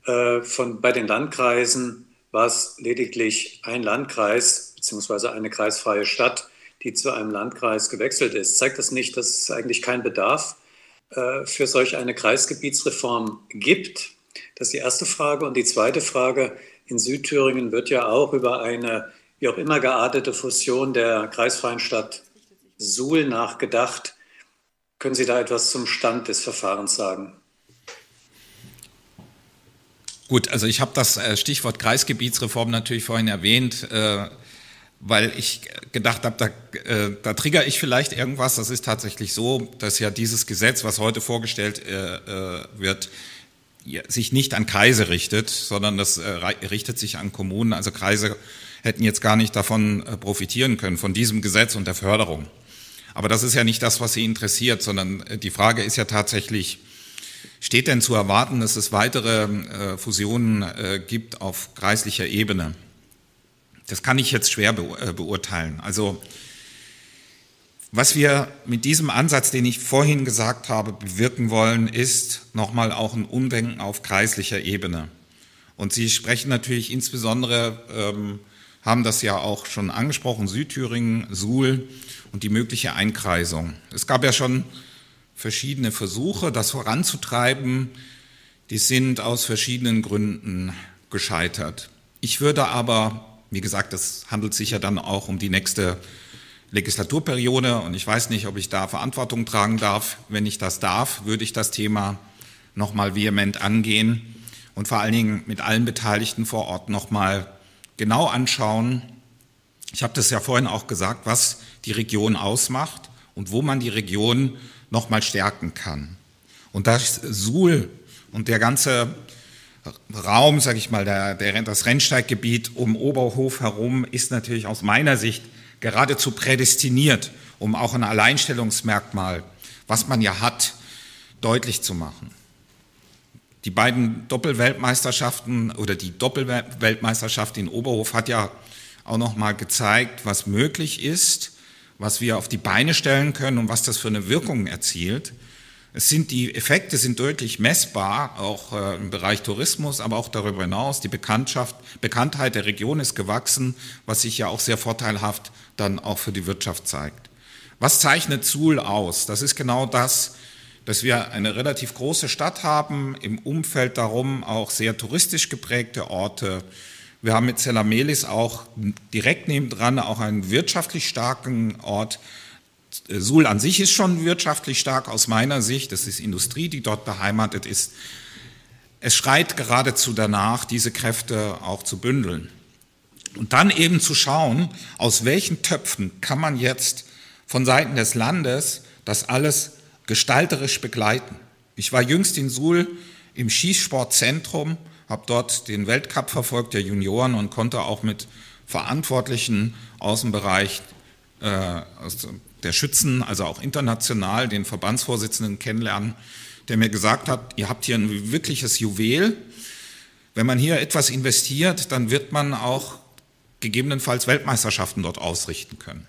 Speaker 4: Äh, von, bei den Landkreisen war es lediglich ein Landkreis bzw. eine kreisfreie Stadt, die zu einem Landkreis gewechselt ist. Zeigt das nicht, dass es eigentlich keinen Bedarf äh, für solch eine Kreisgebietsreform gibt? Das ist die erste Frage. Und die zweite Frage, in Südthüringen wird ja auch über eine wie auch immer geartete Fusion der kreisfreien Stadt Suhl nachgedacht. Können Sie da etwas zum Stand des Verfahrens sagen?
Speaker 5: Gut, also ich habe das äh, Stichwort Kreisgebietsreform natürlich vorhin erwähnt, äh, weil ich gedacht habe, da, äh, da trigger ich vielleicht irgendwas. Das ist tatsächlich so, dass ja dieses Gesetz, was heute vorgestellt wird, sich nicht an Kreise richtet, sondern das richtet sich an Kommunen. Also Kreise hätten jetzt gar nicht davon profitieren können, von diesem Gesetz und der Förderung. Aber das ist ja nicht das, was Sie interessiert, sondern die Frage ist ja tatsächlich, steht denn zu erwarten, dass es weitere äh, Fusionen gibt auf kreislicher Ebene? Das kann ich jetzt schwer beurteilen. Also was wir mit diesem Ansatz, den ich vorhin gesagt habe, bewirken wollen, ist nochmal auch ein Umdenken auf kreislicher Ebene. Und Sie sprechen natürlich insbesondere, ähm, haben das ja auch schon angesprochen, Südthüringen, Suhl und die mögliche Einkreisung. Es gab ja schon verschiedene Versuche, das voranzutreiben. Die sind aus verschiedenen Gründen gescheitert. Ich würde aber, wie gesagt, es handelt sich ja dann auch um die nächste Legislaturperiode und ich weiß nicht, ob ich da Verantwortung tragen darf. Wenn ich das darf, würde ich das Thema nochmal vehement angehen und vor allen Dingen mit allen Beteiligten vor Ort nochmal genau anschauen. Ich habe das ja vorhin auch gesagt, was die Region ausmacht und wo man die Region nochmal stärken kann. Und das Suhl und der ganze Raum, sage ich mal, der, der, das Rennsteiggebiet um Oberhof herum ist natürlich aus meiner Sicht geradezu prädestiniert, um auch ein Alleinstellungsmerkmal, was man ja hat, deutlich zu machen. Die beiden Doppelweltmeisterschaften oder die Doppelweltmeisterschaft in Oberhof hat ja auch noch mal gezeigt, was möglich ist, was wir auf die Beine stellen können und was das für eine Wirkung erzielt. Es sind die Effekte sind deutlich messbar, auch äh, im Bereich Tourismus, aber auch darüber hinaus. Die Bekanntschaft, Bekanntheit der Region ist gewachsen, was sich ja auch sehr vorteilhaft dann auch für die Wirtschaft zeigt. Was zeichnet Suhl aus? Das ist genau das, dass wir eine relativ große Stadt haben, im Umfeld darum auch sehr touristisch geprägte Orte. Wir haben mit Zelamelis auch direkt nebendran auch einen wirtschaftlich starken Ort, Suhl an sich ist schon wirtschaftlich stark aus meiner Sicht. Das ist Industrie, die dort beheimatet ist. Es schreit geradezu danach, diese Kräfte auch zu bündeln. Und dann eben zu schauen, aus welchen Töpfen kann man jetzt von Seiten des Landes das alles gestalterisch begleiten. Ich war jüngst in Suhl im Schießsportzentrum, habe dort den Weltcup verfolgt der Junioren und konnte auch mit Verantwortlichen aus dem Bereich äh, aus der Schützen, also auch international, den Verbandsvorsitzenden kennenlernen, der mir gesagt hat, ihr habt hier ein wirkliches Juwel. Wenn man hier etwas investiert, dann wird man auch gegebenenfalls Weltmeisterschaften dort ausrichten können.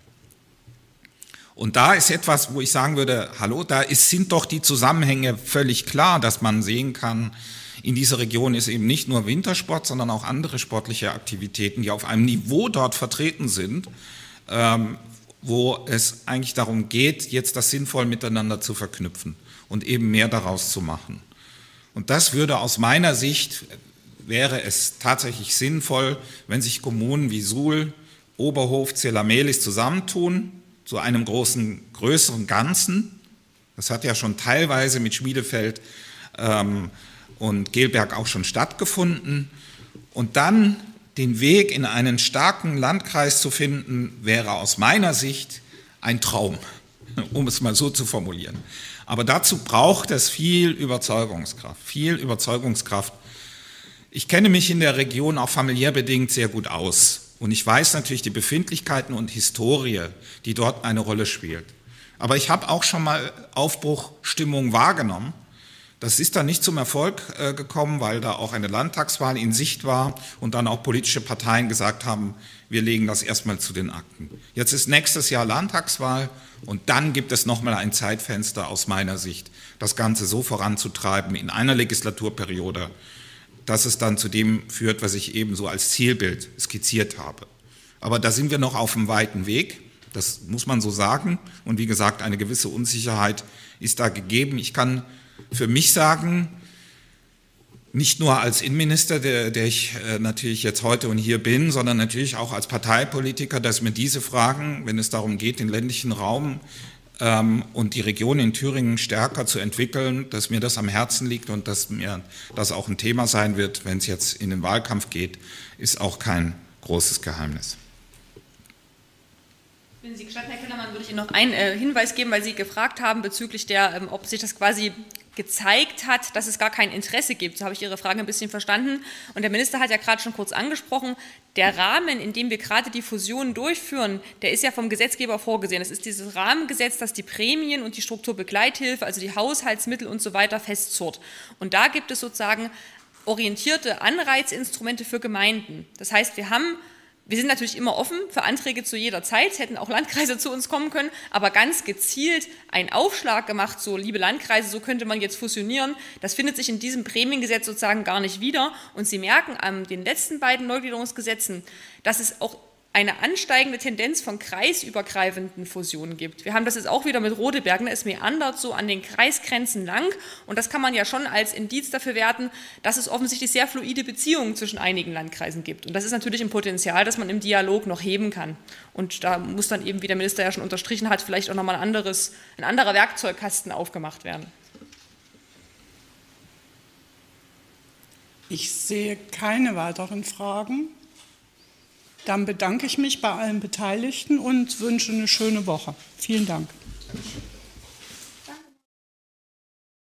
Speaker 5: Und da ist etwas, wo ich sagen würde, hallo, da ist, sind doch die Zusammenhänge völlig klar, dass man sehen kann, in dieser Region ist eben nicht nur Wintersport, sondern auch andere sportliche Aktivitäten, die auf einem Niveau dort vertreten sind, ähm, wo es eigentlich darum geht, jetzt das sinnvoll miteinander zu verknüpfen und eben mehr daraus zu machen. Und das würde aus meiner Sicht, wäre es tatsächlich sinnvoll, wenn sich Kommunen wie Suhl, Oberhof, Zelamelis zusammentun zu einem großen, größeren Ganzen. Das hat ja schon teilweise mit Schmiedefeld ähm, und Gelberg auch schon stattgefunden. Und dann den Weg in einen starken Landkreis zu finden, wäre aus meiner Sicht ein Traum, (laughs) um es mal so zu formulieren. Aber dazu braucht es viel Überzeugungskraft, viel Überzeugungskraft. Ich kenne mich in der Region auch familiär bedingt sehr gut aus. Und ich weiß natürlich die Befindlichkeiten und Historie, die dort eine Rolle spielt. Aber ich habe auch schon mal Aufbruchstimmung wahrgenommen. Das ist dann nicht zum Erfolg äh, gekommen, weil da auch eine Landtagswahl in Sicht war und dann auch politische Parteien gesagt haben, wir legen das erstmal zu den Akten. Jetzt ist nächstes Jahr Landtagswahl und dann gibt es nochmal ein Zeitfenster aus meiner Sicht, das Ganze so voranzutreiben in einer Legislaturperiode, dass es dann zu dem führt, was ich eben so als Zielbild skizziert habe. Aber da sind wir noch auf einem weiten Weg. Das muss man so sagen. Und wie gesagt, eine gewisse Unsicherheit ist da gegeben. Ich kann für mich sagen, nicht nur als Innenminister, der, der ich äh, natürlich jetzt heute und hier bin, sondern natürlich auch als Parteipolitiker, dass mir diese Fragen, wenn es darum geht, den ländlichen Raum ähm, und die Region in Thüringen stärker zu entwickeln, dass mir das am Herzen liegt und dass mir das auch ein Thema sein wird, wenn es jetzt in den Wahlkampf geht, ist auch kein großes Geheimnis.
Speaker 6: Wenn Sie gestatten, Herr Kellermann, würde ich Ihnen noch einen äh, Hinweis geben, weil Sie gefragt haben bezüglich der, ähm, ob sich das quasi gezeigt hat, dass es gar kein Interesse gibt. So habe ich Ihre Frage ein bisschen verstanden. Und der Minister hat ja gerade schon kurz angesprochen, der Rahmen, in dem wir gerade die Fusionen durchführen, der ist ja vom Gesetzgeber vorgesehen. Es ist dieses Rahmengesetz, das die Prämien und die Strukturbegleithilfe, also die Haushaltsmittel und so weiter festzurrt. Und da gibt es sozusagen orientierte Anreizinstrumente für Gemeinden. Das heißt, wir haben wir sind natürlich immer offen für Anträge zu jeder Zeit, hätten auch Landkreise (laughs) zu uns kommen können, aber ganz gezielt einen Aufschlag gemacht, so liebe Landkreise, so könnte man jetzt fusionieren, das findet sich in diesem Prämiengesetz sozusagen gar nicht wieder. Und Sie merken an den letzten beiden Neugliederungsgesetzen, dass es auch eine ansteigende Tendenz von kreisübergreifenden Fusionen gibt. Wir haben das jetzt auch wieder mit Rodebergen, es meandert so an den Kreisgrenzen lang und das kann man ja schon als Indiz dafür werten, dass es offensichtlich sehr fluide Beziehungen zwischen einigen Landkreisen gibt. Und das ist natürlich ein Potenzial, das man im Dialog noch heben kann. Und da muss dann eben, wie der Minister ja schon unterstrichen hat, vielleicht auch nochmal ein, anderes, ein anderer Werkzeugkasten aufgemacht werden.
Speaker 1: Ich sehe keine weiteren Fragen. Dann bedanke ich mich bei allen Beteiligten und wünsche eine schöne Woche. Vielen Dank.